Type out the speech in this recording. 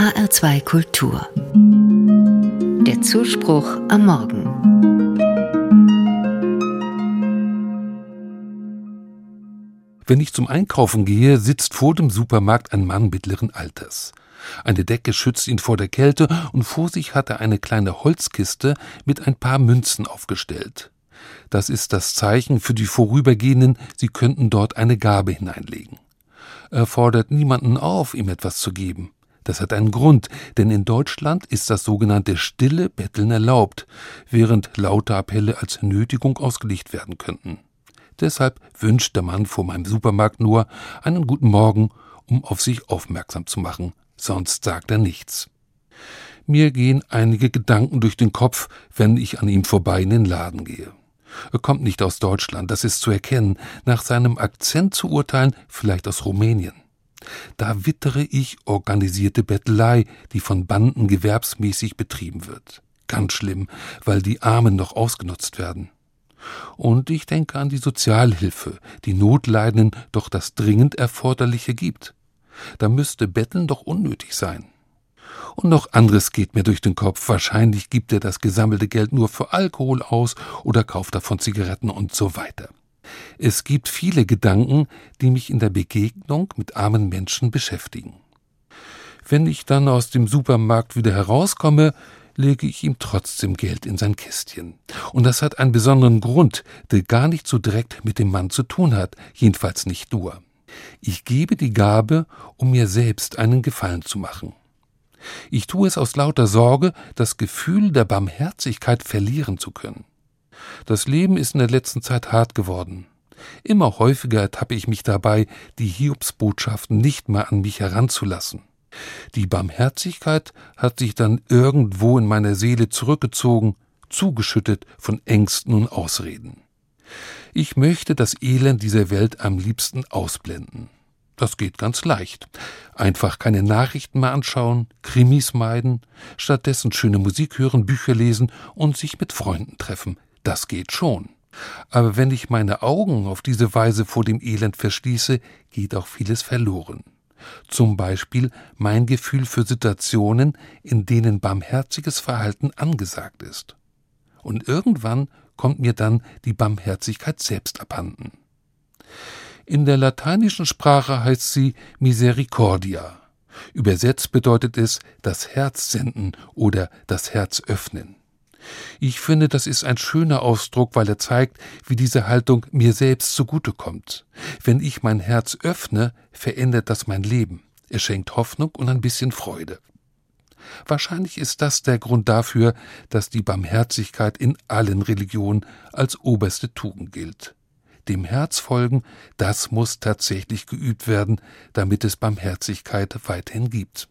HR2 Kultur. Der Zuspruch am Morgen. Wenn ich zum Einkaufen gehe, sitzt vor dem Supermarkt ein Mann mittleren Alters. Eine Decke schützt ihn vor der Kälte und vor sich hat er eine kleine Holzkiste mit ein paar Münzen aufgestellt. Das ist das Zeichen für die Vorübergehenden, sie könnten dort eine Gabe hineinlegen. Er fordert niemanden auf, ihm etwas zu geben. Das hat einen Grund, denn in Deutschland ist das sogenannte stille Betteln erlaubt, während laute Appelle als Nötigung ausgelegt werden könnten. Deshalb wünscht der Mann vor meinem Supermarkt nur einen guten Morgen, um auf sich aufmerksam zu machen, sonst sagt er nichts. Mir gehen einige Gedanken durch den Kopf, wenn ich an ihm vorbei in den Laden gehe. Er kommt nicht aus Deutschland, das ist zu erkennen, nach seinem Akzent zu urteilen, vielleicht aus Rumänien. Da wittere ich organisierte Bettelei, die von Banden gewerbsmäßig betrieben wird. Ganz schlimm, weil die Armen noch ausgenutzt werden. Und ich denke an die Sozialhilfe, die Notleidenden doch das dringend Erforderliche gibt. Da müsste Betteln doch unnötig sein. Und noch anderes geht mir durch den Kopf. Wahrscheinlich gibt er das gesammelte Geld nur für Alkohol aus oder kauft davon Zigaretten und so weiter. Es gibt viele Gedanken, die mich in der Begegnung mit armen Menschen beschäftigen. Wenn ich dann aus dem Supermarkt wieder herauskomme, lege ich ihm trotzdem Geld in sein Kästchen. Und das hat einen besonderen Grund, der gar nicht so direkt mit dem Mann zu tun hat, jedenfalls nicht nur. Ich gebe die Gabe, um mir selbst einen Gefallen zu machen. Ich tue es aus lauter Sorge, das Gefühl der Barmherzigkeit verlieren zu können. Das Leben ist in der letzten Zeit hart geworden. Immer häufiger ertappe ich mich dabei, die Hiobsbotschaften nicht mehr an mich heranzulassen. Die Barmherzigkeit hat sich dann irgendwo in meiner Seele zurückgezogen, zugeschüttet von Ängsten und Ausreden. Ich möchte das Elend dieser Welt am liebsten ausblenden. Das geht ganz leicht. Einfach keine Nachrichten mehr anschauen, Krimis meiden, stattdessen schöne Musik hören, Bücher lesen und sich mit Freunden treffen. Das geht schon. Aber wenn ich meine Augen auf diese Weise vor dem Elend verschließe, geht auch vieles verloren. Zum Beispiel mein Gefühl für Situationen, in denen barmherziges Verhalten angesagt ist. Und irgendwann kommt mir dann die Barmherzigkeit selbst abhanden. In der lateinischen Sprache heißt sie Misericordia. Übersetzt bedeutet es das Herz senden oder das Herz öffnen. Ich finde, das ist ein schöner Ausdruck, weil er zeigt, wie diese Haltung mir selbst zugutekommt. Wenn ich mein Herz öffne, verändert das mein Leben. Es schenkt Hoffnung und ein bisschen Freude. Wahrscheinlich ist das der Grund dafür, dass die Barmherzigkeit in allen Religionen als oberste Tugend gilt dem Herz folgen, das muss tatsächlich geübt werden, damit es Barmherzigkeit weiterhin gibt.